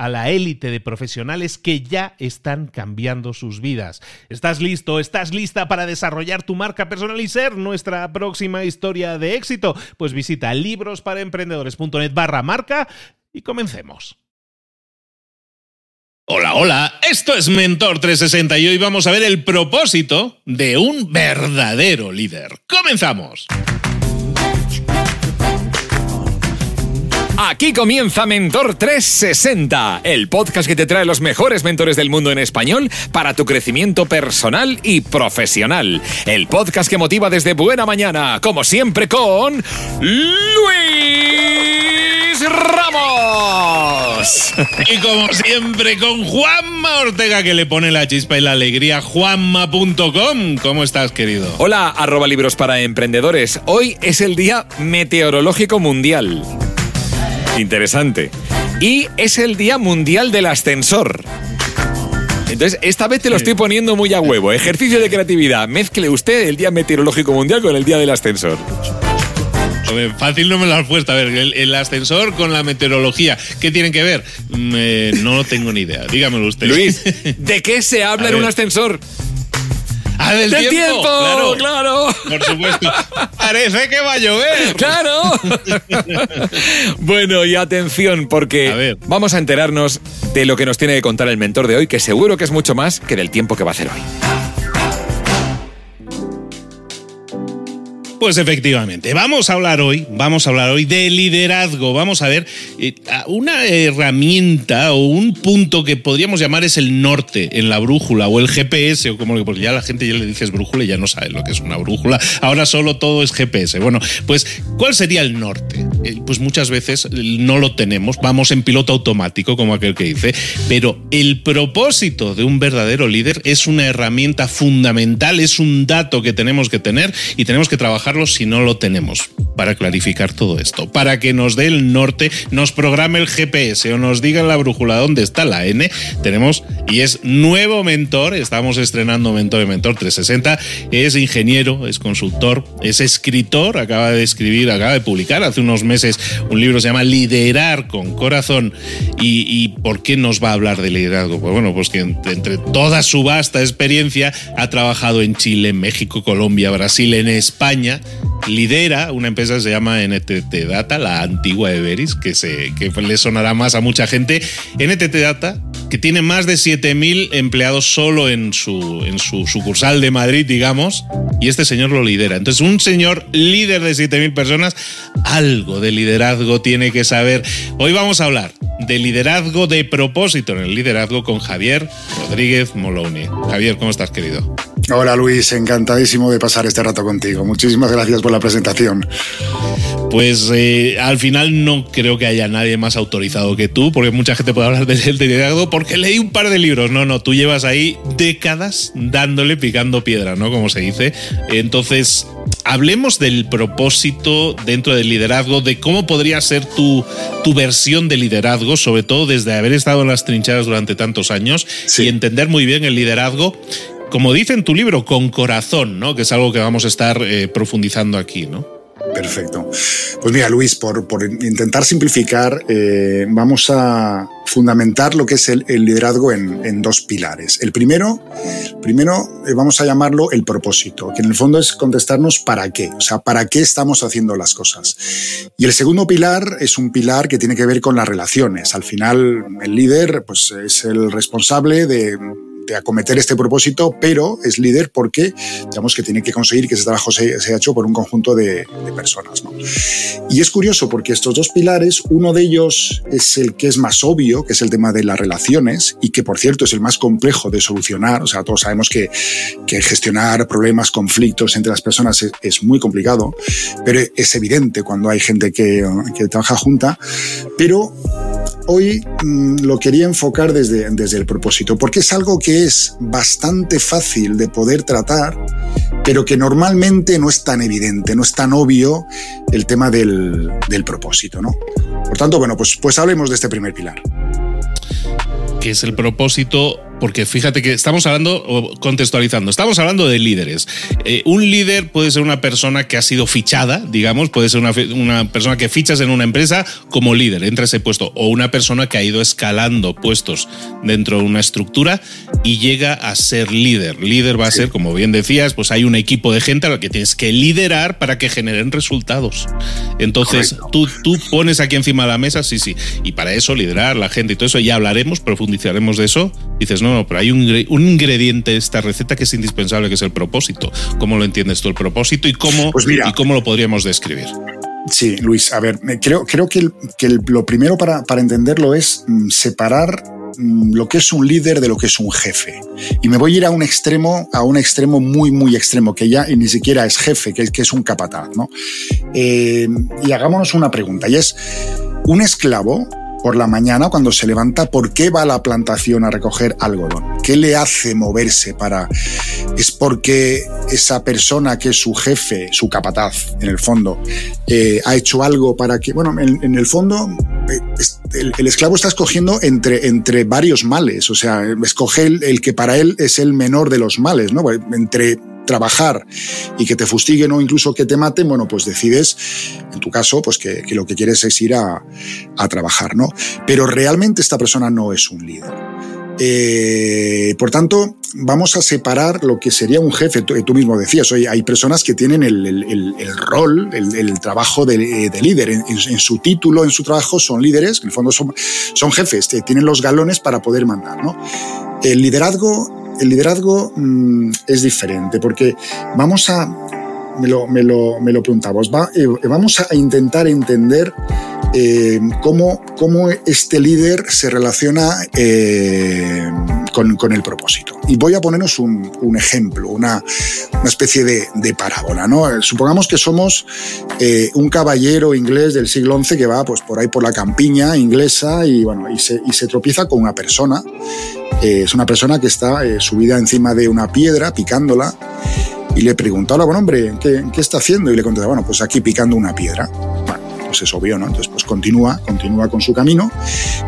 a la élite de profesionales que ya están cambiando sus vidas. ¿Estás listo? ¿Estás lista para desarrollar tu marca personal y ser nuestra próxima historia de éxito? Pues visita librosparaemprendedores.net barra marca y comencemos. Hola, hola, esto es Mentor 360 y hoy vamos a ver el propósito de un verdadero líder. ¡Comenzamos! Aquí comienza Mentor 360, el podcast que te trae los mejores mentores del mundo en español para tu crecimiento personal y profesional. El podcast que motiva desde buena mañana, como siempre con Luis Ramos. Y como siempre con Juanma Ortega que le pone la chispa y la alegría. Juanma.com. ¿Cómo estás, querido? Hola, arroba libros para emprendedores. Hoy es el Día Meteorológico Mundial. Interesante. Y es el Día Mundial del Ascensor. Entonces, esta vez te lo estoy poniendo muy a huevo. Ejercicio de creatividad. Mezcle usted el Día Meteorológico Mundial con el Día del Ascensor. fácil no me lo has puesto. A ver, el, ascensor con la meteorología, ¿qué tienen que ver? Mm, eh, no tengo ni idea. Dígamelo usted. Luis, ¿de qué se habla en un ascensor? Ah, del, tiempo. Claro, claro. Por supuesto. Parece que va a llover. Claro. bueno, y atención, porque vamos a enterarnos de lo que nos tiene que contar el mentor de hoy, que seguro que es mucho más que del tiempo que va a hacer hoy. Pues efectivamente, vamos a hablar hoy, vamos a hablar hoy de liderazgo. Vamos a ver eh, una herramienta o un punto que podríamos llamar es el norte en la brújula o el GPS o como porque ya la gente ya le dices brújula y ya no sabe lo que es una brújula. Ahora solo todo es GPS. Bueno, pues ¿cuál sería el norte? Eh, pues muchas veces no lo tenemos, vamos en piloto automático como aquel que dice, pero el propósito de un verdadero líder es una herramienta fundamental, es un dato que tenemos que tener y tenemos que trabajar si no lo tenemos, para clarificar todo esto, para que nos dé el norte, nos programe el GPS o nos diga en la brújula dónde está la N, tenemos, y es nuevo mentor, estamos estrenando Mentor y Mentor 360, es ingeniero, es consultor, es escritor, acaba de escribir, acaba de publicar hace unos meses un libro que se llama Liderar con Corazón. ¿Y, por qué nos va a hablar de liderazgo? Pues bueno, pues que entre toda su vasta experiencia ha trabajado en Chile, México, Colombia, Brasil, en España, lidera una empresa que se llama NTT Data, la antigua Everis, que, se, que le sonará más a mucha gente. NTT Data, que tiene más de 7.000 empleados solo en su, en su sucursal de Madrid, digamos, y este señor lo lidera. Entonces, un señor líder de 7.000 personas, algo de liderazgo tiene que saber. Hoy vamos a hablar de liderazgo de propósito en el liderazgo con Javier Rodríguez Moloni. Javier, ¿cómo estás, querido? Hola Luis, encantadísimo de pasar este rato contigo. Muchísimas gracias por la presentación. Pues eh, al final no creo que haya nadie más autorizado que tú, porque mucha gente puede hablar del liderazgo, porque leí un par de libros. No, no, tú llevas ahí décadas dándole, picando piedra, ¿no? Como se dice. Entonces, hablemos del propósito dentro del liderazgo, de cómo podría ser tu, tu versión de liderazgo, sobre todo desde haber estado en las trincheras durante tantos años y entender muy bien el liderazgo como dice en tu libro, con corazón, ¿no? Que es algo que vamos a estar eh, profundizando aquí, ¿no? Perfecto. Pues mira, Luis, por, intentar simplificar, eh, vamos a fundamentar lo que es el, liderazgo en, dos pilares. El primero, primero eh, vamos a llamarlo el propósito, que en el fondo es contestarnos para qué, o sea, para qué estamos haciendo las cosas. Y el segundo pilar es un pilar que tiene que ver con las relaciones. Al final, el líder pues, es el responsable de acometer este propósito, pero es líder porque digamos que tiene que conseguir que ese trabajo se, haya hecho por un conjunto de, personas. Y es curioso porque estos dos pilares, uno de ellos es el que es más obvio, que es el tema de las relaciones, y que por cierto es el más complejo de solucionar. O sea, todos sabemos que, que gestionar problemas, conflictos entre las personas es, muy complicado, pero es evidente cuando hay gente que, que trabaja junta. Pero hoy mm, lo quería enfocar desde, desde el propósito, porque es algo que es bastante fácil de poder tratar, pero que normalmente no es tan evidente, no es tan obvio el tema del, del propósito, ¿no? Por tanto, bueno, pues, pues hablemos de este primer pilar. ¿Qué es el propósito porque fíjate que estamos hablando, o contextualizando, estamos hablando de líderes. Eh, un líder puede ser una persona que ha sido fichada, digamos, puede ser una, una, persona que fichas en una empresa como líder, entra a ese puesto, o una persona que ha ido escalando puestos dentro de una estructura y llega a ser líder. Líder va a ser, como bien decías, pues hay un equipo de gente a la que tienes que liderar para que generen resultados. Entonces, tú, tú pones aquí encima de la mesa, sí, sí, y para eso liderar la gente y todo eso, ya hablaremos, profundizaremos de eso. Dices, no, no, pero hay un, ingrediente de esta receta que es indispensable, que es el propósito. ¿Cómo lo entiendes tú el propósito y cómo, pues y cómo lo podríamos describir? Sí, Luis, a ver, creo, creo que, lo primero para, entenderlo es mm, separar mm, lo que es un líder de lo que es un jefe. Y me voy a ir a un extremo, a un extremo muy, muy extremo, que ya ni siquiera es jefe, que es, que es un capataz. ¿no? Eh, y hagámonos una pregunta, y es, ¿un esclavo por la mañana cuando se levanta, ¿por qué va a la plantación a recoger algodón? ¿Qué le hace moverse para...? ¿Es porque esa persona que es su jefe, su capataz, en el fondo, eh, ha hecho algo para que... Bueno, en, el fondo, eh, el, esclavo está escogiendo entre, entre varios males, o sea, escoge el, que para él es el menor de los males, ¿no? Entre trabajar y que te fustiguen o incluso que te maten, bueno, pues decides, en tu caso, pues que, lo que quieres es ir a, trabajar, ¿no? Pero realmente esta persona no es un líder. Eh, por tanto, vamos a separar lo que sería un jefe. Tú, mismo decías, oye, hay personas que tienen el, rol, el, trabajo de, líder. En, su título, en su trabajo, son líderes, en el fondo son, son jefes, tienen los galones para poder mandar. ¿no? El liderazgo el liderazgo mm, es diferente porque vamos a, me lo, me lo, me lo preguntamos, eh, vamos a intentar entender eh, cómo, cómo, este líder se relaciona eh, con, con, el propósito. Y voy a ponernos un, un ejemplo, una, una, especie de, de, parábola. ¿no? Supongamos que somos un caballero inglés del siglo XI que va pues, por ahí por la campiña inglesa y, bueno, y, se, tropieza con una persona eh, es una persona que está eh, subida encima de una piedra, picándola, y le pregunta, hola, buen hombre, ¿qué, está haciendo? Y le contesta, bueno, pues aquí picando una piedra. Bueno, pues es obvio, ¿no? Entonces, pues continúa, continúa con su camino,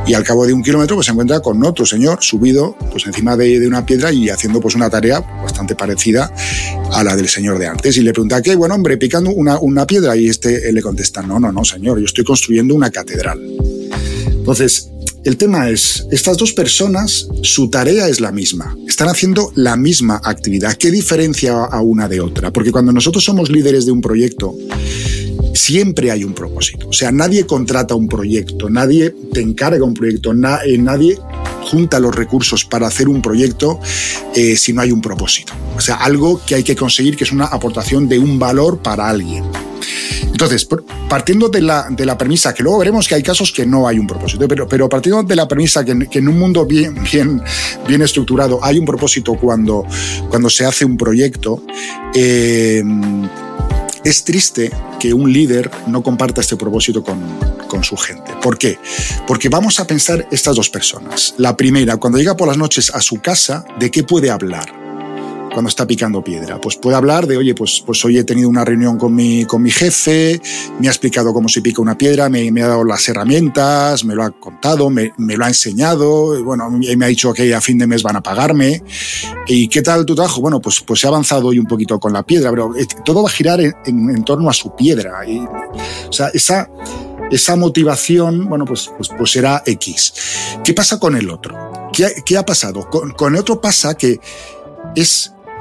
y al cabo de un kilómetro, pues se encuentra con otro señor subido, pues encima de, una piedra y haciendo, pues una tarea bastante parecida a la del señor de antes. Y le pregunta, ¿qué, buen hombre, picando una, una piedra? Y este le contesta, no, no, no, señor, yo estoy construyendo una catedral. Entonces, el tema es, estas dos personas, su tarea es la misma, están haciendo la misma actividad. ¿Qué diferencia a una de otra? Porque cuando nosotros somos líderes de un proyecto, siempre hay un propósito. O sea, nadie contrata un proyecto, nadie te encarga un proyecto, eh, nadie junta los recursos para hacer un proyecto eh, si no hay un propósito. O sea, algo que hay que conseguir que es una aportación de un valor para alguien. Entonces, partiendo de la, de la, premisa, que luego veremos que hay casos que no hay un propósito, pero, pero partiendo de la premisa que, en un mundo bien, bien, bien estructurado hay un propósito cuando, cuando se hace un proyecto, eh, es triste que un líder no comparta este propósito con, con, su gente. ¿Por qué? Porque vamos a pensar estas dos personas. La primera, cuando llega por las noches a su casa, ¿de qué puede hablar? Cuando está picando piedra? Pues puede hablar de, oye, pues, pues hoy he tenido una reunión con mi, con mi jefe, me ha explicado cómo se pica una piedra, me, ha dado las herramientas, me lo ha contado, me, lo ha enseñado, bueno, me ha dicho que a fin de mes van a pagarme. ¿Y qué tal tu trabajo? Bueno, pues, pues he avanzado hoy un poquito con la piedra, pero eh, todo va a girar en, torno a su piedra. Y, o sea, esa esa motivación, bueno, pues, pues, pues será X. ¿Qué pasa con el otro? ¿Qué, ha pasado? Con, con el otro pasa que es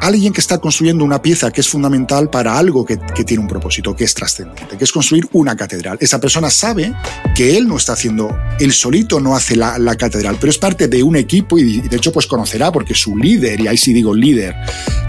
alguien que está construyendo una pieza que es fundamental para algo que, tiene un propósito, que es trascendente, que es construir una catedral. Esa persona sabe que él no está haciendo, él solito no hace la, catedral, pero es parte de un equipo y de hecho pues conocerá porque su líder, y ahí sí digo líder,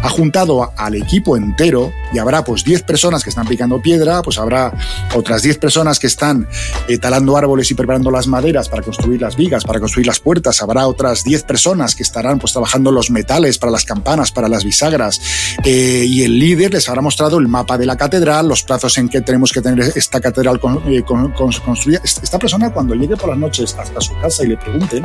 ha juntado al equipo entero y habrá pues 10 personas que están picando piedra, pues habrá otras 10 personas que están eh, talando árboles y preparando las maderas para construir las vigas, para construir las puertas, habrá otras 10 personas que estarán pues trabajando los metales para las campanas, para las bisagras eh, y el líder les habrá mostrado el mapa de la catedral, los plazos en que tenemos que tener esta catedral eh, construida. Esta persona cuando llegue por las noches hasta su casa y le pregunten,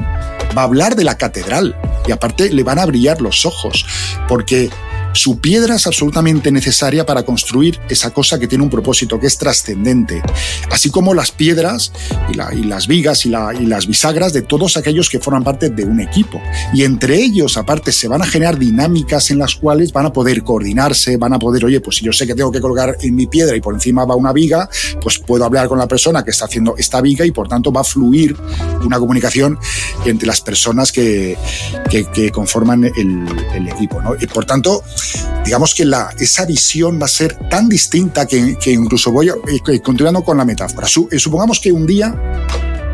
va a hablar de la catedral y aparte le van a brillar los ojos porque su piedra es absolutamente necesaria para construir esa cosa que tiene un propósito, que es trascendente, así como las piedras y, las vigas y, las bisagras de todos aquellos que forman parte de un equipo. Y entre ellos, aparte, se van a generar dinámicas en las cuales van a poder coordinarse, van a poder, oye, pues si yo sé que tengo que colgar en mi piedra y por encima va una viga, pues puedo hablar con la persona que está haciendo esta viga y por tanto va a fluir una comunicación entre las personas que, conforman el, equipo. Y por tanto, digamos que la, esa visión va a ser tan distinta que, incluso voy a, eh, continuando con la metáfora. Eh, supongamos que un día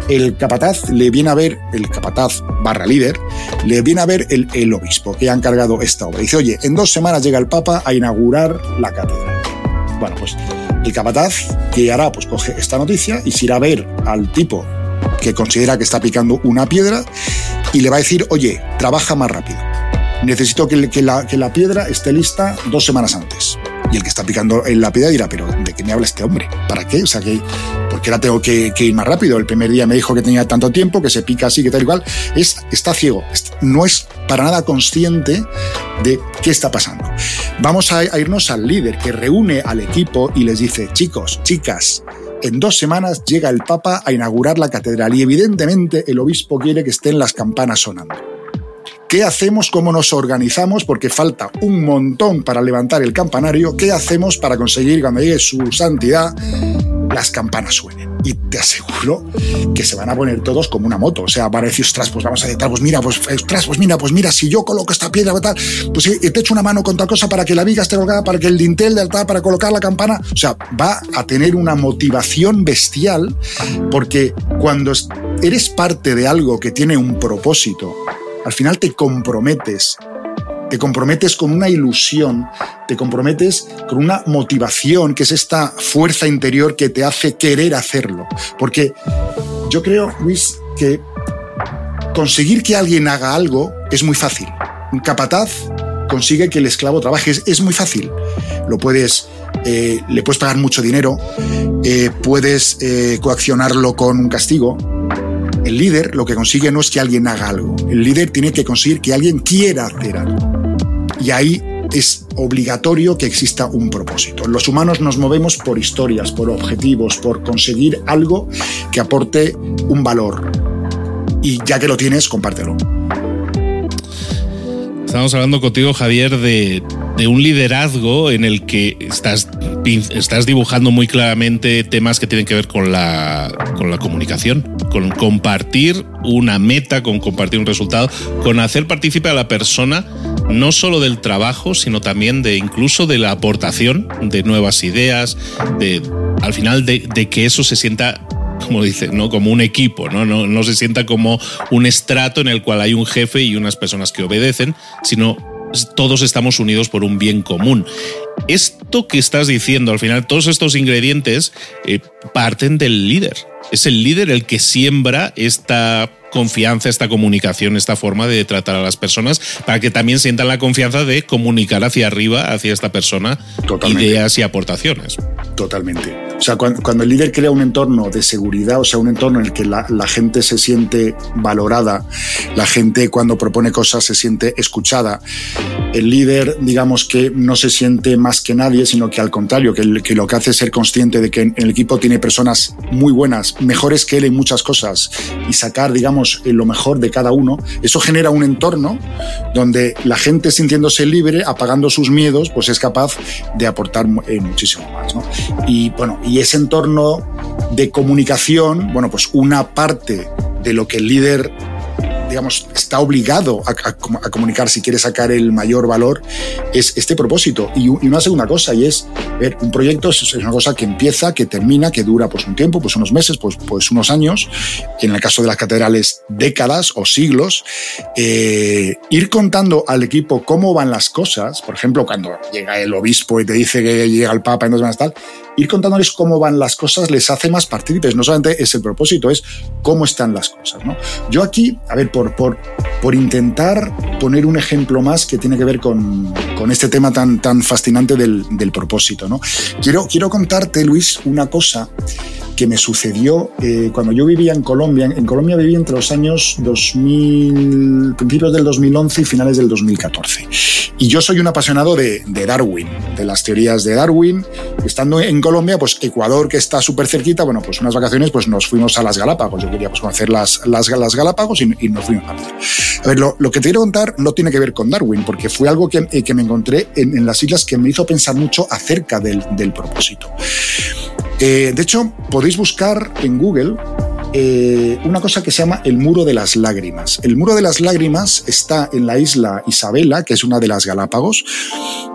el capataz le viene a ver, el capataz barra líder, le viene a ver el, el obispo que ha encargado esta obra. dice, oye, en dos semanas llega el Papa a inaugurar la catedral. Bueno, pues el capataz, ¿qué hará? Pues coge esta noticia y se irá a ver al tipo que considera que está picando una piedra y le va a decir, oye, trabaja más rápido necesito que, la, piedra esté lista dos semanas antes. Y el que está picando en la piedra dirá, pero ¿de qué me habla este hombre? ¿Para qué? O sea, que, ¿por qué la tengo que, ir más rápido? El primer día me dijo que tenía tanto tiempo, que se pica así, que tal y cual. Es, está ciego, no es para nada consciente de qué está pasando. Vamos a, irnos al líder que reúne al equipo y les dice, chicos, chicas, en dos semanas llega el Papa a inaugurar la catedral y evidentemente el obispo quiere que estén las campanas sonando. ¿Qué hacemos? ¿Cómo nos organizamos? Porque falta un montón para levantar el campanario. ¿Qué hacemos para conseguir cuando llegue su santidad las campanas suenen? Y te aseguro que se van a poner todos como una moto. O sea, van a decir, ostras, pues vamos a decir, pues mira, pues, ostras, pues mira, pues mira, si yo coloco esta piedra, tal, pues te echo una mano con tal cosa para que la viga esté colocada, para que el dintel del altar, para colocar la campana. O sea, va a tener una motivación bestial porque cuando eres parte de algo que tiene un propósito, al final te comprometes. Te comprometes con una ilusión, te comprometes con una motivación, que es esta fuerza interior que te hace querer hacerlo. Porque yo creo, Luis, que conseguir que alguien haga algo es muy fácil. Un capataz consigue que el esclavo trabaje, es, muy fácil. Lo puedes, eh, le puedes pagar mucho dinero, eh, puedes eh, coaccionarlo con un castigo, el líder lo que consigue no es que alguien haga algo, el líder tiene que conseguir que alguien quiera hacer algo. Y ahí es obligatorio que exista un propósito. Los humanos nos movemos por historias, por objetivos, por conseguir algo que aporte un valor. Y ya que lo tienes, compártelo. Estamos hablando contigo, Javier, de, un liderazgo en el que estás, estás dibujando muy claramente temas que tienen que ver con la, con la comunicación, con compartir una meta, con compartir un resultado, con hacer partícipe a la persona no solo del trabajo, sino también de incluso de la aportación de nuevas ideas, de al final de, que eso se sienta como dice, ¿no? Como un equipo, ¿no? ¿no? No se sienta como un estrato en el cual hay un jefe y unas personas que obedecen, sino todos estamos unidos por un bien común. Esto que estás diciendo, al final, todos estos ingredientes eh, parten del líder. Es el líder el que siembra esta confianza, esta comunicación, esta forma de tratar a las personas para que también sientan la confianza de comunicar hacia arriba, hacia esta persona, ideas y aportaciones. Totalmente. O sea, cuando, el líder crea un entorno de seguridad, o sea, un entorno en el que la, gente se siente valorada, la gente cuando propone cosas se siente escuchada, el líder, digamos que no se siente más que nadie, sino que al contrario, que, lo que hace es ser consciente de que en, el equipo tiene personas muy buenas, mejores que él en muchas cosas, y sacar, digamos, lo mejor de cada uno, eso genera un entorno donde la gente sintiéndose libre, apagando sus miedos, pues es capaz de aportar eh, muchísimo más. Y bueno, y ese entorno de comunicación, bueno, pues una parte de lo que el líder digamos, está obligado a, comunicar si quiere sacar el mayor valor, es este propósito. Y, una segunda cosa, y es, ver, un proyecto es, una cosa que empieza, que termina, que dura pues un tiempo, pues unos meses, pues, pues unos años, en el caso de las catedrales, décadas o siglos. Eh, ir contando al equipo cómo van las cosas, por ejemplo, cuando llega el obispo y te dice que llega el papa y no van a estar, ir contándoles cómo van las cosas les hace más partícipes. No solamente es el propósito, es cómo están las cosas. ¿no? Yo aquí, a ver, por, por, por intentar poner un ejemplo más que tiene que ver con, con este tema tan, tan fascinante del, del propósito. ¿no? Quiero, quiero contarte, Luis, una cosa que me sucedió eh, cuando yo vivía en Colombia. En Colombia viví entre los años 2000, principios del 2011 y finales del 2014. Y yo soy un apasionado de, Darwin, de las teorías de Darwin. Estando en Colombia, pues Ecuador, que está súper cerquita, bueno, pues unas vacaciones, pues nos fuimos a las Galápagos. Yo quería pues, conocer las, las, Galápagos y, nos fuimos a A ver, lo, que te quiero contar no tiene que ver con Darwin, porque fue algo que, eh, que me encontré en, las islas que me hizo pensar mucho acerca del, del propósito. Eh, de hecho, podéis buscar en Google eh, una cosa que se llama el Muro de las Lágrimas. El Muro de las Lágrimas está en la isla Isabela, que es una de las Galápagos.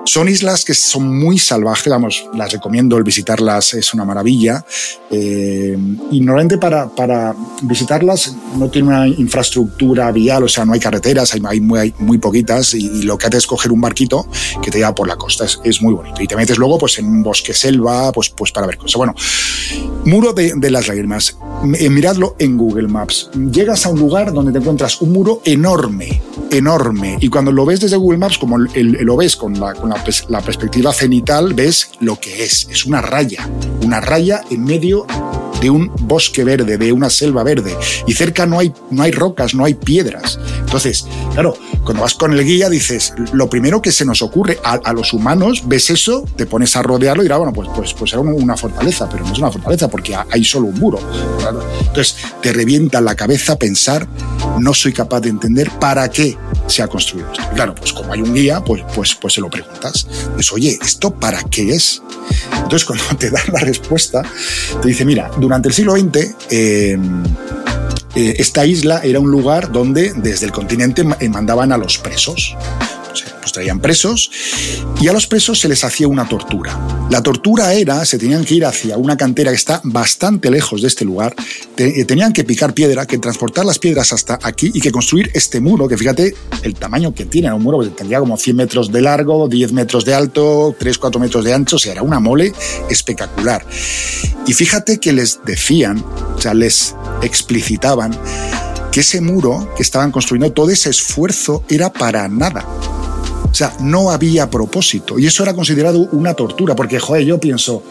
Son islas que son muy salvajes, vamos, las recomiendo, el visitarlas es una maravilla. Eh, y normalmente para, para, visitarlas no tiene una infraestructura vial, o sea, no hay carreteras, hay, muy, muy, poquitas y, lo que hace es coger un barquito que te lleva por la costa. Es, muy bonito. Y te metes luego pues, en un bosque selva pues, pues para ver cosas. Bueno, Muro de las Lágrimas. Eh, miradlo en Google Maps. Llegas a un lugar donde te encuentras un muro enorme, enorme. Y cuando lo ves desde Google Maps, como lo ves con, la, la perspectiva cenital, ves lo que es. Es una raya, una raya en medio de un bosque verde, de una selva verde, y cerca no hay, no hay rocas, no hay piedras. Entonces, claro, cuando vas con el guía dices, lo primero que se nos ocurre a, los humanos, ves eso, te pones a rodearlo y dirás, bueno, pues, pues, pues era una fortaleza, pero no es una fortaleza porque hay solo un muro. Entonces, te revienta la cabeza pensar, no soy capaz de entender para qué se ha construido esto. claro, pues como hay un guía, pues, pues, pues se lo preguntas. Pues, oye, ¿esto para qué es? Entonces, cuando te dan la respuesta, te dice, mira, durante el siglo XX, eh, eh, esta isla era un lugar donde desde el continente eh, mandaban a los presos traían presos y a los presos se les hacía una tortura. La tortura era, se tenían que ir hacia una cantera que está bastante lejos de este lugar, eh, tenían que picar piedra, que transportar las piedras hasta aquí y que construir este muro, que fíjate el tamaño que tiene, un muro que tendría como 100 metros de largo, 10 metros de alto, 3, 4 metros de ancho, o sea, era una mole espectacular. Y fíjate que les decían, o sea, les explicitaban que ese muro que estaban construyendo, todo ese esfuerzo era para nada. Sea, no había propósito. Y eso era considerado una tortura, porque, joder, yo pienso,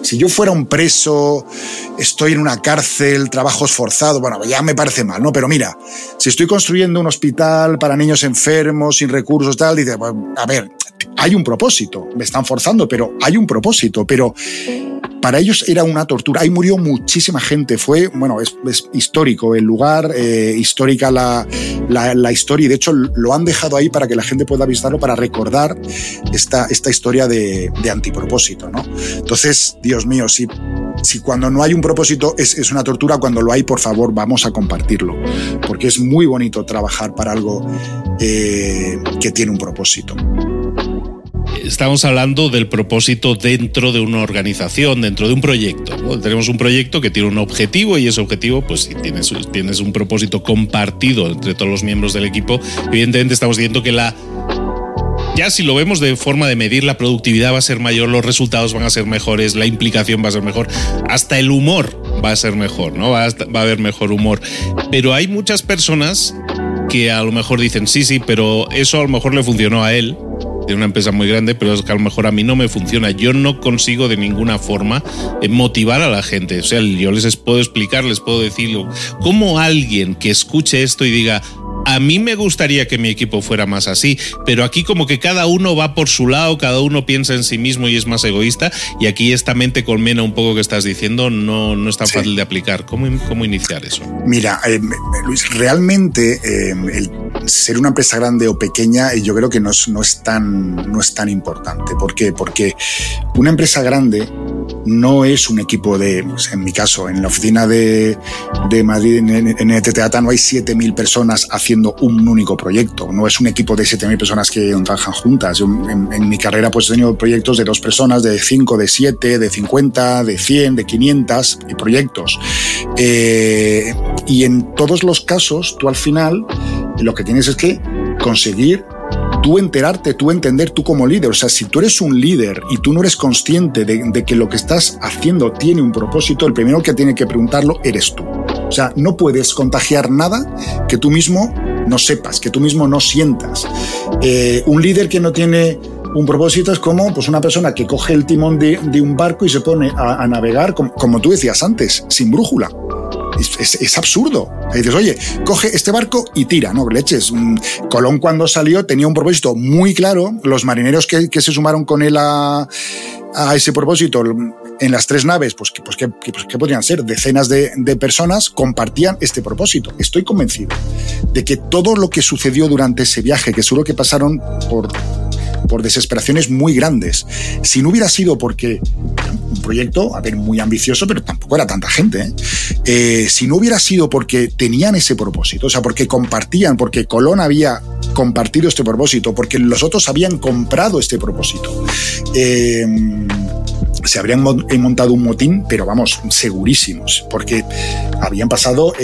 si yo fuera un preso, estoy en una cárcel, trabajo esforzado, bueno, ya me parece mal, ¿no? Pero mira, si estoy construyendo un hospital para niños enfermos, sin recursos, tal, dice, a ver, hay un propósito, me están forzando, pero hay un propósito, pero para ellos era una tortura. Ahí murió muchísima gente. Fue, bueno, es, histórico el lugar, eh, histórica la, la, historia. Y de hecho lo han dejado ahí para que la gente pueda visitarlo, para recordar esta, esta historia de, de antipropósito. ¿no? Entonces, Dios mío, si, si cuando no hay un propósito es, es una tortura, cuando lo hay, por favor, vamos a compartirlo. Porque es muy bonito trabajar para algo eh, que tiene un propósito estamos hablando del propósito dentro de una organización, dentro de un proyecto. Tenemos un proyecto que tiene un objetivo y ese objetivo, pues si tienes, un propósito compartido entre todos los miembros del equipo, evidentemente estamos diciendo que la... Ya si lo vemos de forma de medir, la productividad va a ser mayor, los resultados van a ser mejores, la implicación va a ser mejor, hasta el humor va a ser mejor, ¿no? Va a, va a haber mejor humor. Pero hay muchas personas que a lo mejor dicen, sí, sí, pero eso a lo mejor le funcionó a él, tiene una empresa muy grande, pero es que a lo mejor a mí no me funciona. Yo no consigo de ninguna forma eh, motivar a la gente. O sea, yo les puedo explicar, les puedo decir cómo alguien que escuche esto y diga, a mí me gustaría que mi equipo fuera más así, pero aquí como que cada uno va por su lado, cada uno piensa en sí mismo y es más egoísta, y aquí esta mente colmena un poco que estás diciendo no, no es tan fácil de aplicar. ¿Cómo, ¿Cómo, iniciar eso? Mira, eh, Luis, realmente eh, el ser una empresa grande o pequeña yo creo que no es, no es, tan, no es tan importante. ¿Por qué? Porque una empresa grande no es un equipo de, en mi caso, en la oficina de, de Madrid, en, en el no hay 7.000 personas haciendo un único proyecto, no es un equipo de 7.000 personas que trabajan juntas. en, mi carrera pues he tenido proyectos de dos personas, de 5, de 7, de 50, de 100, de 500 proyectos. Eh, y en todos los casos, tú al final lo que tienes es que conseguir tú enterarte, tú entender tú como líder. O sea, si tú eres un líder y tú no eres consciente de, que lo que estás haciendo tiene un propósito, el primero que tiene que preguntarlo eres tú. O sea, no puedes contagiar nada que tú mismo no sepas, que tú mismo no sientas. Eh, un líder que no tiene un propósito es como pues, una persona que coge el timón de, un barco y se pone a, navegar, como, tú decías antes, sin brújula. Es, absurdo. dices, oye, coge este barco y tira, ¿no? Leches. Colón cuando salió tenía un propósito muy claro. Los marineros que, se sumaron con él a, ese propósito en las tres naves, pues, pues, pues ¿qué podrían ser? Decenas de, de, personas compartían este propósito. Estoy convencido de que todo lo que sucedió durante ese viaje, que seguro que pasaron por por desesperaciones muy grandes. Si no hubiera sido porque un proyecto, a ver, muy ambicioso, pero tampoco era tanta gente, ¿eh? Eh, si no hubiera sido porque tenían ese propósito, o sea, porque compartían, porque Colón había compartido este propósito, porque los otros habían comprado este propósito. Eh, se habrían montado un motín, pero vamos, segurísimos, porque habían pasado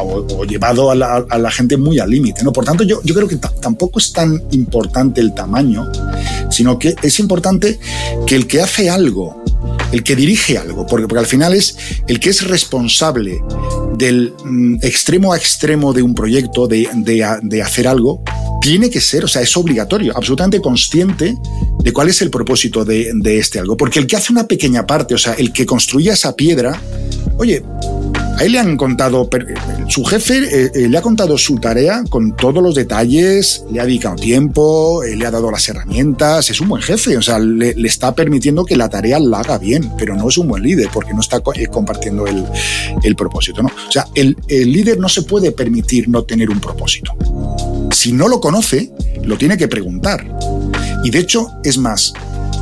o, llevado a la, gente muy al límite. ¿no? Por tanto, yo, yo creo que tampoco es tan importante el tamaño, sino que es importante que el que hace algo, el que dirige algo, porque, porque al final es el que es responsable del mm, extremo a extremo de un proyecto, de, de, hacer algo, tiene que ser, o sea, es obligatorio, absolutamente consciente de cuál es el propósito de, de, este algo. Porque el que hace una pequeña parte, o sea, el que construye esa piedra, oye, Ahí le han contado, su jefe eh, eh, le ha contado su tarea con todos los detalles, le ha dedicado tiempo, eh, le ha dado las herramientas, es un buen jefe, o sea, le, está permitiendo que la tarea la haga bien, pero no es un buen líder porque no está compartiendo el, propósito, ¿no? O sea, el, el líder no se puede permitir no tener un propósito. Si no lo conoce, lo tiene que preguntar. Y de hecho, es más,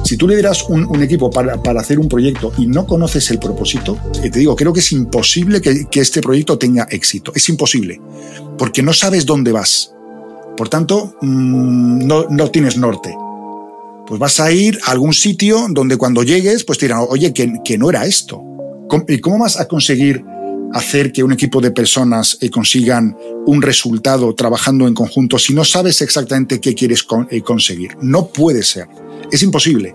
si tú lideras un, un equipo para, para, hacer un proyecto y no conoces el propósito, eh, te digo, creo que es imposible que, que este proyecto tenga éxito. Es imposible, porque no sabes dónde vas. Por tanto, mm, no, no tienes norte. Pues vas a ir a algún sitio donde cuando llegues, pues te dirán, oye, que, que no era esto. ¿Y cómo vas a conseguir hacer que un equipo de personas eh, consigan un resultado trabajando en conjunto si no sabes exactamente qué quieres eh, conseguir? No puede ser. Es imposible.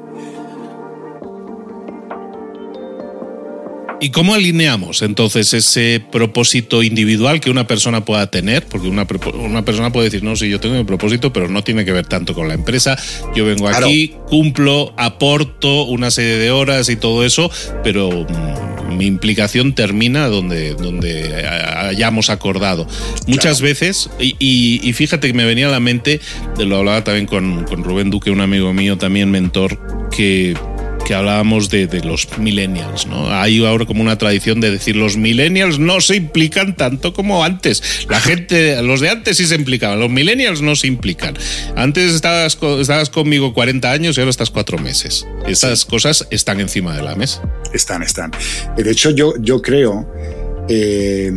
¿Y cómo alineamos entonces ese propósito individual que una persona pueda tener? Porque una, una persona puede decir, no, sí, yo tengo mi propósito, pero no tiene que ver tanto con la empresa. Yo vengo aquí, cumplo, aporto una serie de horas y todo eso, pero mm, mi implicación termina donde, donde hayamos acordado. Muchas veces, y, fíjate que me venía a la mente, lo hablaba también con, con Rubén Duque, un amigo mío, también mentor, que que hablábamos de, los millennials, ¿no? Hay ahora como una tradición de decir los millennials no se implican tanto como antes. La gente, los de antes sí se implicaban, los millennials no se implican. Antes estabas, estabas conmigo 40 años y ahora estás cuatro meses. Estas cosas están encima de la mesa. Están, están. De hecho, yo, yo creo eh,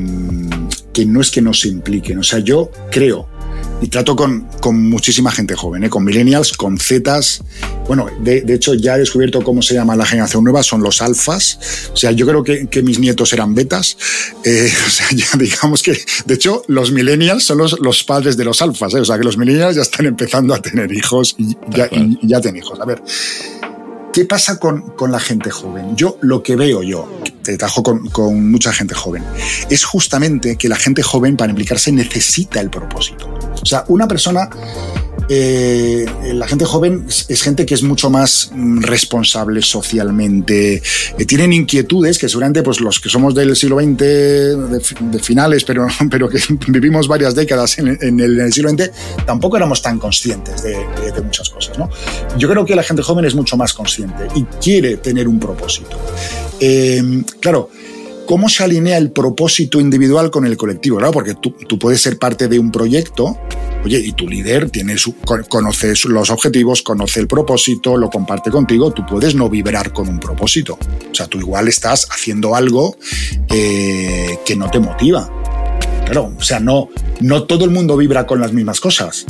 que no es que no se impliquen. O sea, yo creo y trato con, con muchísima gente joven, ¿eh? con millennials, con zetas. Bueno, de, de, hecho ya he descubierto cómo se llama la generación nueva, son los alfas. O sea, yo creo que, que mis nietos eran betas. Eh, o sea, ya digamos que, de hecho, los millennials son los, los padres de los alfas. ¿eh? O sea, que los millennials ya están empezando a tener hijos y ya, y ya tienen hijos. A ver, ¿Qué pasa con, con, la gente joven? Yo lo que veo yo, te trabajo con, con, mucha gente joven, es justamente que la gente joven para implicarse necesita el propósito. O sea, una persona eh, la gente joven es, gente que es mucho más mm, responsable socialmente, eh, tienen inquietudes que seguramente pues, los que somos del siglo XX, de, finales, pero, pero que vivimos varias décadas en, el, siglo XX, tampoco éramos tan conscientes de, muchas cosas. ¿no? Yo creo que la gente joven es mucho más consciente y quiere tener un propósito. Eh, claro, ¿Cómo se alinea el propósito individual con el colectivo? Porque tú, puedes ser parte de un proyecto, oye, y tu líder tiene su, conoce los objetivos, conoce el propósito, lo comparte contigo, tú puedes no vibrar con un propósito. O sea, tú igual estás haciendo algo eh, que no te motiva. Claro, o sea, no, no todo el mundo vibra con las mismas cosas.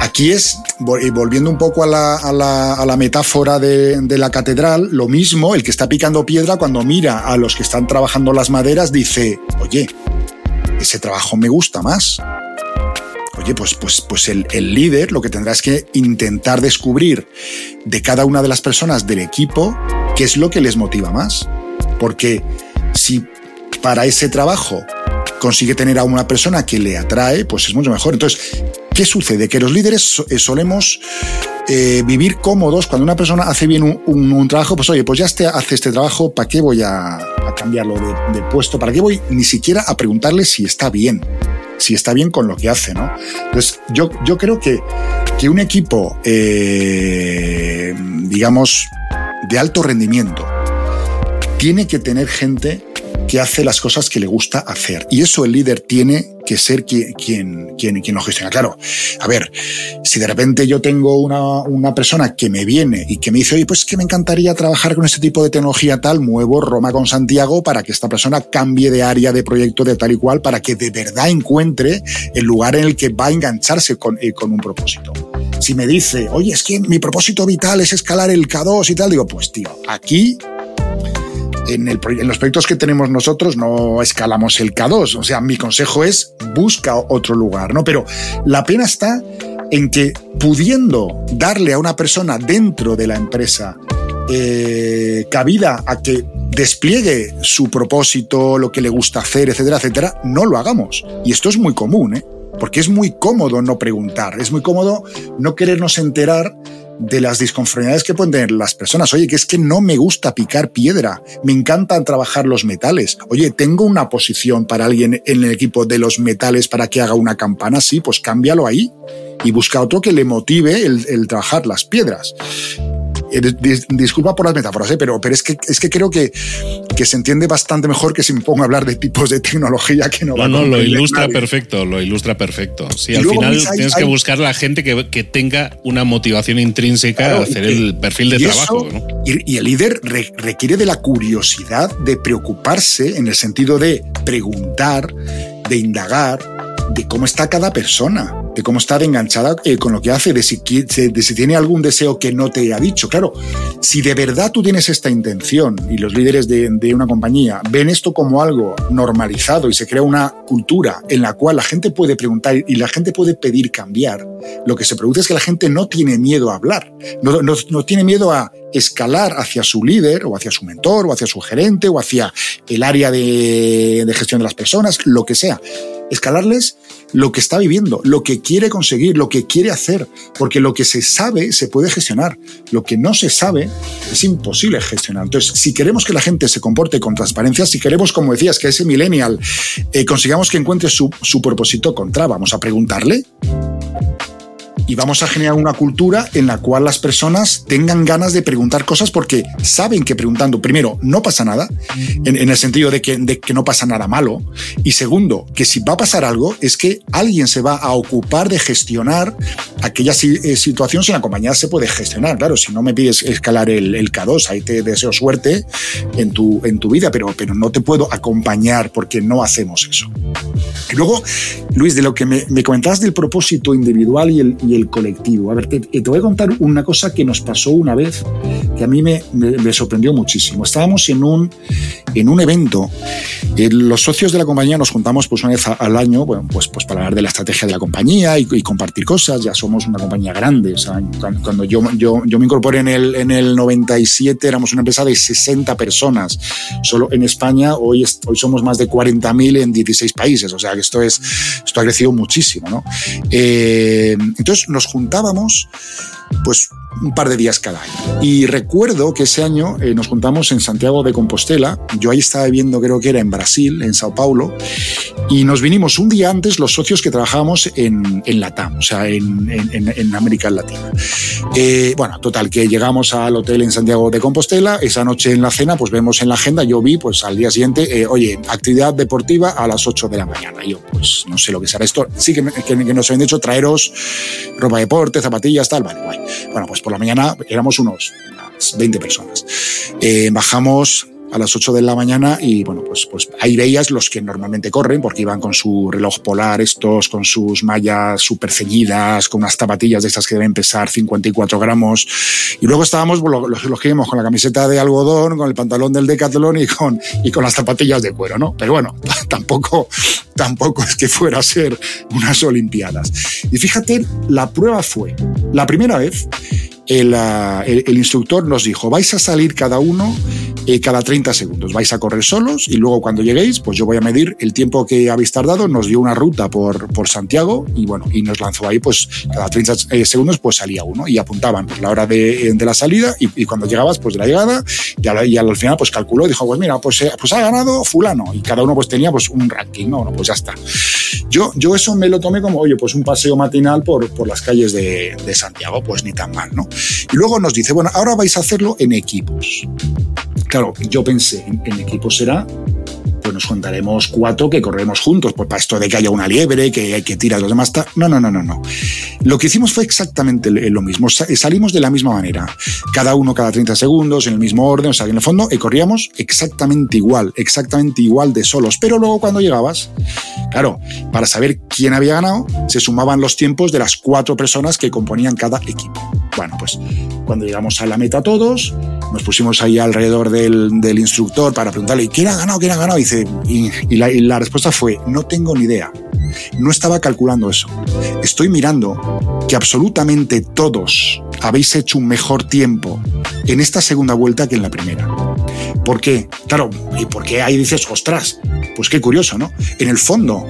Aquí es, volviendo un poco a la, metáfora de, la catedral, lo mismo, el que está picando piedra cuando mira a los que están trabajando las maderas dice, oye, ese trabajo me gusta más. Oye, pues, pues, pues el, el líder lo que tendrá es que intentar descubrir de cada una de las personas del equipo qué es lo que les motiva más. Porque si para ese trabajo consigue tener a una persona que le atrae, pues es mucho mejor. Entonces, ¿qué sucede? Que los líderes eh, solemos eh, vivir cómodos cuando una persona hace bien un, trabajo, pues oye, pues ya este, hace este trabajo, ¿para qué voy a, cambiarlo de, puesto? ¿Para qué voy ni siquiera a preguntarle si está bien? Si está bien con lo que hace, ¿no? Entonces, yo, yo creo que, que un equipo, eh, digamos, de alto rendimiento, tiene que tener gente que hace las cosas que le gusta hacer. Y eso el líder tiene que ser quien, quien, quien, lo gestiona. Claro, a ver, si de repente yo tengo una, una, persona que me viene y que me dice, oye, pues que me encantaría trabajar con este tipo de tecnología tal, muevo Roma con Santiago para que esta persona cambie de área de proyecto de tal y cual, para que de verdad encuentre el lugar en el que va a engancharse con, eh, con un propósito. Si me dice, oye, es que mi propósito vital es escalar el K2 y tal, digo, pues tío, aquí en, los proyectos que tenemos nosotros no escalamos el K2. O sea, mi consejo es busca otro lugar, ¿no? Pero la pena está en que pudiendo darle a una persona dentro de la empresa eh, cabida a que despliegue su propósito, lo que le gusta hacer, etcétera, etcétera, no lo hagamos. Y esto es muy común, ¿eh? Porque es muy cómodo no preguntar, es muy cómodo no querernos enterar de las disconformidades que pueden tener las personas. Oye, que es que no me gusta picar piedra, me encantan trabajar los metales. Oye, tengo una posición para alguien en el equipo de los metales para que haga una campana, sí, pues cámbialo ahí y busca otro que le motive el, el trabajar las piedras. Eh, disculpa por las metáforas, ¿eh? pero, pero es, que, es que creo que, que se entiende bastante mejor que si me pongo a hablar de tipos de tecnología que no No, no, lo ilustra perfecto, lo ilustra perfecto. Sí, al final tienes que buscar la gente que, que, tenga una motivación intrínseca a hacer el perfil de trabajo. y, el líder requiere de la curiosidad de preocuparse en el sentido de preguntar, de indagar, de cómo está cada persona de cómo está enganchada eh, con lo que hace, de si, de si tiene algún deseo que no te ha dicho. Claro, si de verdad tú tienes esta intención y los líderes de, de, una compañía ven esto como algo normalizado y se crea una cultura en la cual la gente puede preguntar y la gente puede pedir cambiar, lo que se produce es que la gente no tiene miedo a hablar, no, tiene miedo a escalar hacia su líder o hacia su mentor o hacia su gerente o hacia el área de, de gestión de las personas, lo que sea. Escalarles lo que está viviendo, lo que quiere conseguir, lo que quiere hacer, porque lo que se sabe se puede gestionar, lo que no se sabe es imposible gestionar. Entonces, si queremos que la gente se comporte con transparencia, si queremos, como decías, que ese millennial eh, consigamos que encuentre su, su propósito contra, vamos a preguntarle y vamos a generar una cultura en la cual las personas tengan ganas de preguntar cosas porque saben que preguntando, primero, no pasa nada, en, el sentido de que, de que no pasa nada malo, y segundo, que si va a pasar algo, es que alguien se va a ocupar de gestionar aquella eh, situación si la compañía se puede gestionar. Claro, si no me pides escalar el, el K2, ahí te deseo suerte en tu, en tu vida, pero, pero no te puedo acompañar porque no hacemos eso. Y luego, Luis, de lo que me, me comentabas del propósito individual y el, el colectivo. A ver, te, voy a contar una cosa que nos pasó una vez que a mí me, me, sorprendió muchísimo. Estábamos en un, en un evento, eh, los socios de la compañía nos juntamos pues una vez al año, bueno, pues, pues para hablar de la estrategia de la compañía y, compartir cosas. Ya somos una compañía grande. O sea, cuando yo, yo, yo me incorporé en el, en el 97, éramos una empresa de 60 personas. Solo en España hoy, hoy somos más de 40.000 en 16 países. O sea, que esto es esto ha crecido muchísimo, ¿no? Eh, entonces nos juntábamos, pues un par de días cada año. Y recuerdo que ese año eh, nos juntamos en Santiago de Compostela, yo ahí estaba viviendo, creo que era en Brasil, en Sao Paulo, y nos vinimos un día antes los socios que trabajábamos en, en Latam, o sea, en, en, América Latina. Eh, bueno, total, que llegamos al hotel en Santiago de Compostela, esa noche en la cena, pues vemos en la agenda, yo vi, pues al día siguiente, eh, oye, actividad deportiva a las 8 de la mañana. Yo, pues no sé lo que será esto. Sí que, que, nos habían dicho traeros ropa de deporte, zapatillas, tal, vale, guay. Bueno, pues por la mañana éramos unos, unas 20 personas. Eh, bajamos a las 8 de la mañana y bueno, pues, pues ahí veías los que normalmente corren porque iban con su reloj polar, estos con sus mallas súper ceñidas, con unas zapatillas de estas que deben pesar 54 gramos. Y luego estábamos los, los que íbamos con la camiseta de algodón, con el pantalón del Decathlon y con, y con las zapatillas de cuero, ¿no? Pero bueno, tampoco, tampoco es que fuera a ser unas Olimpiadas. Y fíjate, la prueba fue, la primera vez, el, el, el, instructor nos dijo, vais a salir cada uno eh, cada 30 segundos, vais a correr solos y luego cuando lleguéis, pues yo voy a medir el tiempo que habéis tardado, nos dio una ruta por, por Santiago y bueno, y nos lanzó ahí, pues cada 30 eh, segundos pues salía uno y apuntaban la hora de, de la salida y, y, cuando llegabas pues de la llegada y, a la, y, al final pues calculó y dijo, pues mira, pues, eh, pues ha ganado fulano y cada uno pues tenía pues un ranking, no, no pues ya está. Yo, yo eso me lo tomé como, oye, pues un paseo matinal por, por las calles de, de Santiago, pues ni tan mal, ¿no? Y luego nos dice, bueno, ahora vais a hacerlo en equipos. Claro, yo pensé, en, en equipos será nos juntaremos cuatro que corremos juntos, pues para esto de que haya una liebre, que hay que tirar los demás. No, no, no, no, no. Lo que hicimos fue exactamente lo mismo. Salimos de la misma manera. Cada uno cada 30 segundos, en el mismo orden, o sea, en el fondo, y corríamos exactamente igual, exactamente igual de solos. Pero luego cuando llegabas, claro, para saber quién había ganado, se sumaban los tiempos de las cuatro personas que componían cada equipo. Bueno, pues cuando llegamos a la meta todos, nos pusimos ahí alrededor del, del instructor para preguntarle, ¿quién ha ganado? ¿Quién ha ganado? Y dice, y, la, la, respuesta fue, no tengo ni idea. No estaba calculando eso. Estoy mirando que absolutamente todos habéis hecho un mejor tiempo en esta segunda vuelta que en la primera. ¿Por qué? Claro, ¿y por qué ahí dices, ostras? Pues qué curioso, ¿no? En el fondo,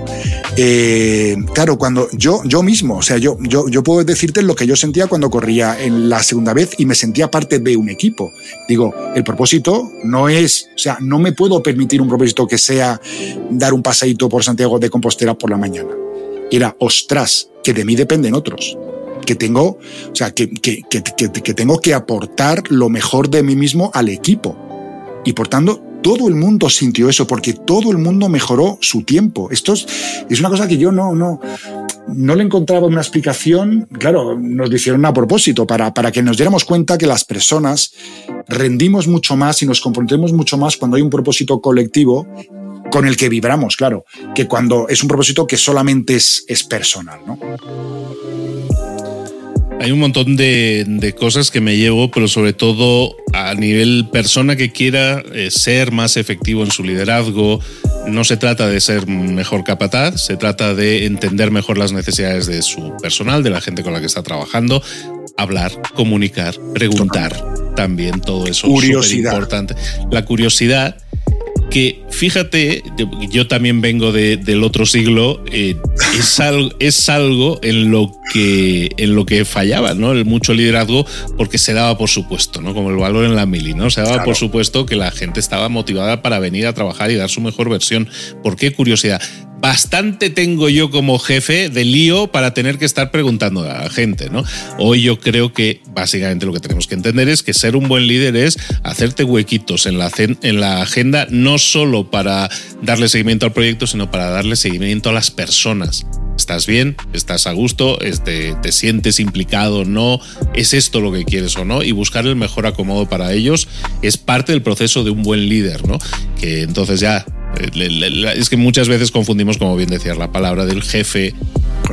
eh, claro, cuando yo, yo mismo, o sea, yo, yo, yo puedo decirte lo que yo sentía cuando corría en la segunda vez y me sentía parte de un equipo. Digo, el propósito no es, o sea, no me puedo permitir un propósito que sea dar un paseíto por Santiago de Compostela por la Era, ostras, que de mí dependen otros que tengo, o sea, que, que, que, tengo que aportar lo mejor de mí mismo al equipo. Y por tanto, todo el mundo sintió eso porque todo el mundo mejoró su tiempo. Esto es, es una cosa que yo no, no, no le encontraba una explicación. Claro, nos lo hicieron a propósito para, para que nos diéramos cuenta que las personas rendimos mucho más y nos comprometemos mucho más cuando hay un propósito colectivo con el que vibramos, claro, que cuando es un propósito que solamente es, es personal, ¿no? Hay un montón de, de, cosas que me llevo, pero sobre todo a nivel persona que quiera eh, ser más efectivo en su liderazgo. No se trata de ser mejor capataz, se trata de entender mejor las necesidades de su personal, de la gente con la que está trabajando, hablar, comunicar, preguntar. También todo eso es importante. La curiosidad que fíjate, yo también vengo de, del otro siglo, eh, es, algo, es algo en lo que en lo que fallaba, ¿no? El mucho liderazgo, porque se daba por supuesto, ¿no? Como el valor en la mili, ¿no? Se daba claro. por supuesto que la gente estaba motivada para venir a trabajar y dar su mejor versión. ¿Por qué curiosidad? Bastante tengo yo como jefe de lío para tener que estar preguntando a la gente, ¿no? Hoy yo creo que básicamente lo que tenemos que entender es que ser un buen líder es hacerte huequitos en la, en la agenda, no solo para darle seguimiento al proyecto, sino para darle seguimiento a las personas. ¿Estás bien? ¿Estás a gusto? Este, ¿Te sientes implicado? ¿No? ¿Es esto lo que quieres o no? Y buscar el mejor acomodo para ellos es parte del proceso de un buen líder, ¿no? Que entonces ya es que muchas veces confundimos, como bien decías, la palabra del jefe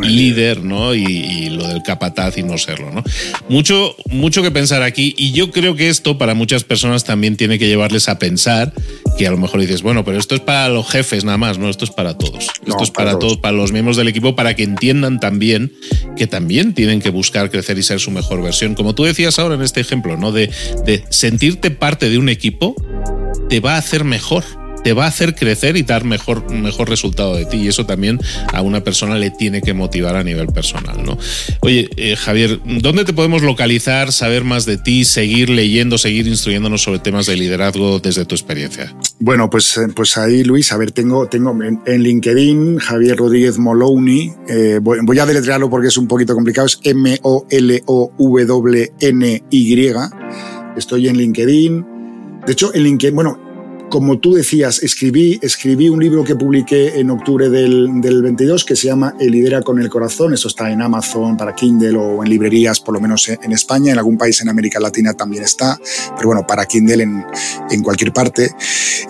líder, ¿no? Y, y, lo del capataz y no serlo, ¿no? Mucho, mucho que pensar aquí y yo creo que esto para muchas personas también tiene que llevarles a pensar que a lo mejor dices, bueno, pero esto es para los jefes nada más, ¿no? Esto es para todos. No, esto es para, para todos, para los miembros del equipo, para que entiendan también que también tienen que buscar crecer y ser su mejor versión. Como tú decías ahora en este ejemplo, ¿no? De, de sentirte parte de un equipo te va a hacer mejor te va a hacer crecer y dar mejor, mejor resultado de ti. Y eso también a una persona le tiene que motivar a nivel personal, ¿no? Oye, eh, Javier, ¿dónde te podemos localizar, saber más de ti, seguir leyendo, seguir instruyéndonos sobre temas de liderazgo desde tu experiencia? Bueno, pues, eh, pues ahí, Luis, a ver, tengo, tengo en, LinkedIn Javier Rodríguez Moloney. Eh, voy, a deletrearlo porque es un poquito complicado. Es M-O-L-O-W-N-Y. Estoy en LinkedIn. De hecho, en LinkedIn, bueno, como tú decías, escribí, escribí un libro que publiqué en octubre del, del, 22 que se llama El lidera con el corazón. Eso está en Amazon para Kindle o en librerías, por lo menos en España. En algún país en América Latina también está, pero bueno, para Kindle en, en cualquier parte.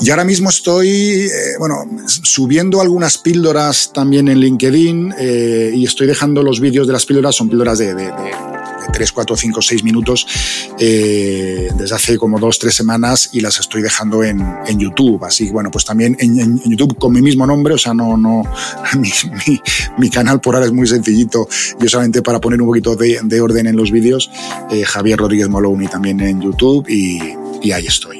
Y ahora mismo estoy, eh, bueno, subiendo algunas píldoras también en LinkedIn eh, y estoy dejando los vídeos de las píldoras, son píldoras de, de 3, 4, 5, 6 minutos eh, desde hace como 2, 3 semanas y las estoy dejando en, en YouTube. Así que bueno, pues también en, en, YouTube con mi mismo nombre, o sea, no, no, mi, mi, mi, canal por ahora es muy sencillito. Yo solamente para poner un poquito de, de orden en los vídeos, eh, Javier Rodríguez Moloni también en YouTube y, y ahí estoy.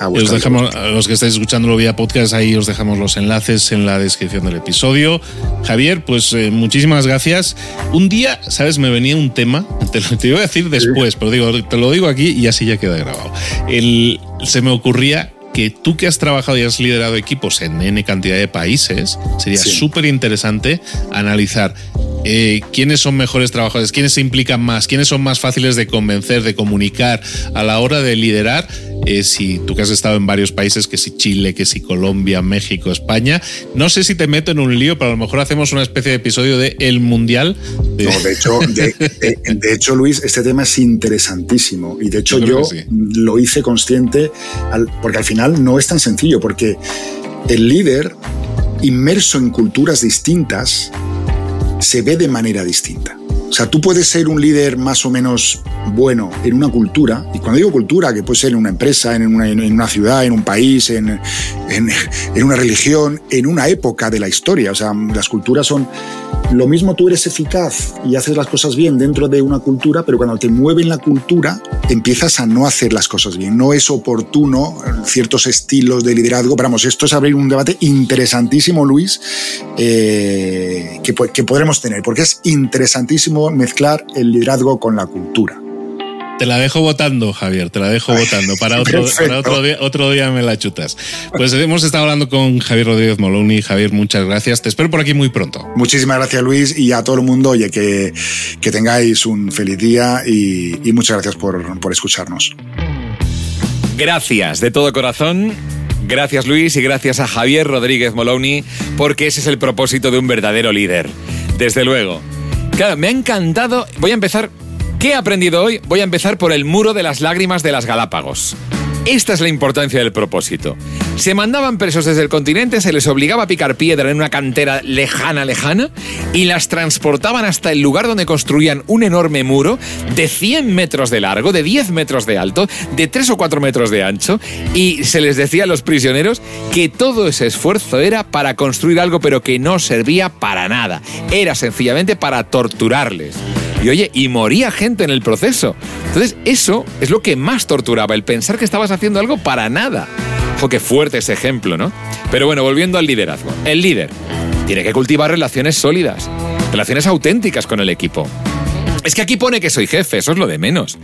Os dejamos, a los que estáis escuchándolo vía podcast, ahí os dejamos los enlaces en la descripción del episodio. Javier, pues eh, muchísimas gracias. Un día, ¿sabes? Me venía un tema, te lo, te iba a decir después, pero digo, te lo digo aquí y así ya queda grabado. El, se me ocurría que tú que has trabajado y has liderado equipos en N cantidad de países, sería súper interesante analizar eh, quiénes son mejores trabajadores, quiénes se implican más, quiénes son más fáciles de convencer, de comunicar a la hora de liderar. Eh, si tú que has estado en varios países, que si Chile, que si Colombia, México, España, no sé si te meto en un lío, pero a lo mejor hacemos una especie de episodio de El Mundial. No, de hecho, de, de, de hecho, Luis, este tema es interesantísimo y de hecho yo, yo sí. lo hice consciente al, porque al final no es tan sencillo, porque el líder inmerso en culturas distintas se ve de manera distinta. O sea, tú puedes ser un líder más o menos bueno en una cultura, y cuando digo cultura, que puede ser en una empresa, en una, en una ciudad, en un país, en, en, una religión, en una época de la historia. O sea, las culturas son... Lo mismo tú eres eficaz y haces las cosas bien dentro de una cultura, pero cuando te mueven la cultura, empiezas a no hacer las cosas bien. No es oportuno ciertos estilos de liderazgo. Pero vamos, esto es abrir un debate interesantísimo, Luis, eh, que, que podremos tener, porque es interesantísimo mezclar el liderazgo con la cultura. Te la dejo votando, Javier, te la dejo votando. Para otro, para otro, día, otro día me la chutas. Pues hemos estado hablando con Javier Rodríguez Moloni. Javier, muchas gracias. Te espero por aquí muy pronto. Muchísimas gracias, Luis, y a todo el mundo. Oye, que, que tengáis un feliz día y, y muchas gracias por, por escucharnos. Gracias de todo corazón. Gracias Luis y gracias a Javier Rodríguez Moloni porque ese es el propósito de un verdadero líder. Desde luego. Claro, me ha encantado. Voy a empezar ¿Qué he aprendido hoy? Voy a empezar por el muro de las lágrimas de las Galápagos. Esta es la importancia del propósito. Se mandaban presos desde el continente, se les obligaba a picar piedra en una cantera lejana, lejana, y las transportaban hasta el lugar donde construían un enorme muro de 100 metros de largo, de 10 metros de alto, de 3 o 4 metros de ancho, y se les decía a los prisioneros que todo ese esfuerzo era para construir algo, pero que no servía para nada. Era sencillamente para torturarles. Y oye, y moría gente en el proceso. Entonces, eso es lo que más torturaba, el pensar que estabas haciendo algo para nada. Ojo, qué fuerte ese ejemplo, ¿no? Pero bueno, volviendo al liderazgo. El líder tiene que cultivar relaciones sólidas, relaciones auténticas con el equipo. Es que aquí pone que soy jefe, eso es lo de menos.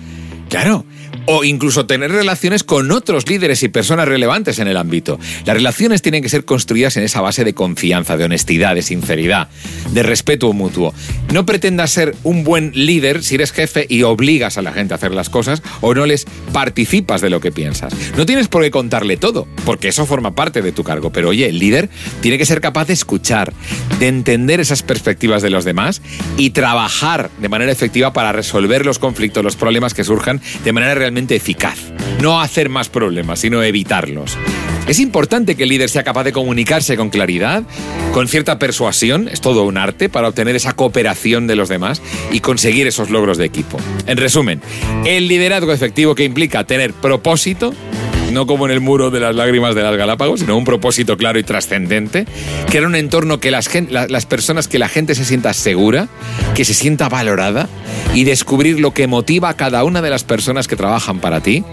Claro, o incluso tener relaciones con otros líderes y personas relevantes en el ámbito. Las relaciones tienen que ser construidas en esa base de confianza, de honestidad, de sinceridad, de respeto mutuo. No pretendas ser un buen líder si eres jefe y obligas a la gente a hacer las cosas o no les participas de lo que piensas. No tienes por qué contarle todo, porque eso forma parte de tu cargo, pero oye, el líder tiene que ser capaz de escuchar, de entender esas perspectivas de los demás y trabajar de manera efectiva para resolver los conflictos, los problemas que surjan de manera realmente eficaz. No hacer más problemas, sino evitarlos. Es importante que el líder sea capaz de comunicarse con claridad, con cierta persuasión, es todo un arte para obtener esa cooperación de los demás y conseguir esos logros de equipo. En resumen, el liderazgo efectivo que implica tener propósito, no como en el muro de las lágrimas de las Galápagos, sino un propósito claro y trascendente, crear un entorno que las, las personas, que la gente se sienta segura, que se sienta valorada y descubrir lo que motiva a cada una de las personas que trabajan para ti,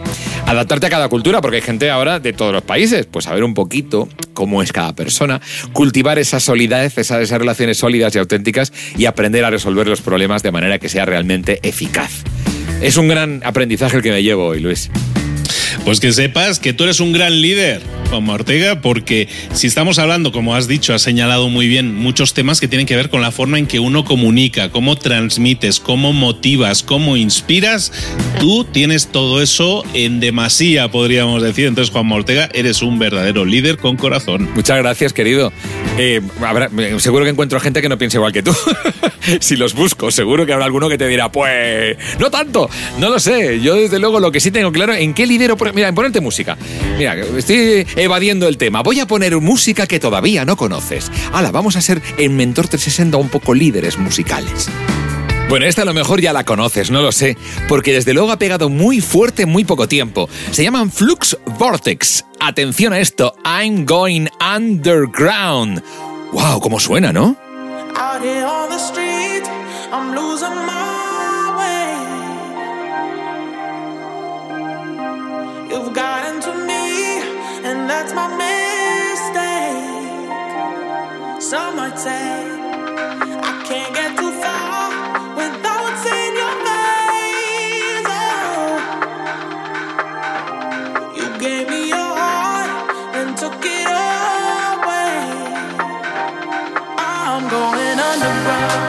adaptarte a cada cultura, porque hay gente ahora de todos los países, pues saber un poquito cómo es cada persona, cultivar esa solidez, esas, relaciones sólidas y auténticas y aprender a resolver los problemas de manera que sea realmente eficaz. Es un gran aprendizaje el que me llevo hoy, Luis. Pues que sepas que tú eres un gran líder, Juan Ortega, porque si estamos hablando, como has dicho, has señalado muy bien, muchos temas que tienen que ver con la forma en que uno comunica, cómo transmites, cómo motivas, cómo inspiras, tú tienes todo eso en demasía, podríamos decir. Entonces, Juan Ortega, eres un verdadero líder con corazón. Muchas gracias, querido. Eh, seguro que encuentro gente que no piense igual que tú. si los busco, seguro que habrá alguno que te dirá, pues, no tanto, no lo sé. Yo, desde luego, lo que sí tengo claro, ¿en qué lidero? Mira, ponerte música. Mira, estoy evadiendo el tema. Voy a poner música que todavía no conoces. Hala, vamos a ser en Mentor 360 un poco líderes musicales. Bueno, esta a lo mejor ya la conoces, no lo sé, porque desde luego ha pegado muy fuerte en muy poco tiempo. Se llaman Flux Vortex. Atención a esto, I'm going underground. ¡Wow! ¿Cómo suena, no? You've that's my mistake. Some might say I can't get too far without seeing your face. Oh, you gave me your heart and took it away. I'm going underground,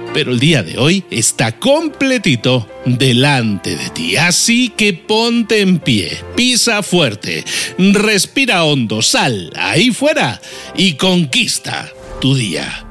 Pero el día de hoy está completito delante de ti. Así que ponte en pie, pisa fuerte, respira hondo, sal ahí fuera y conquista tu día.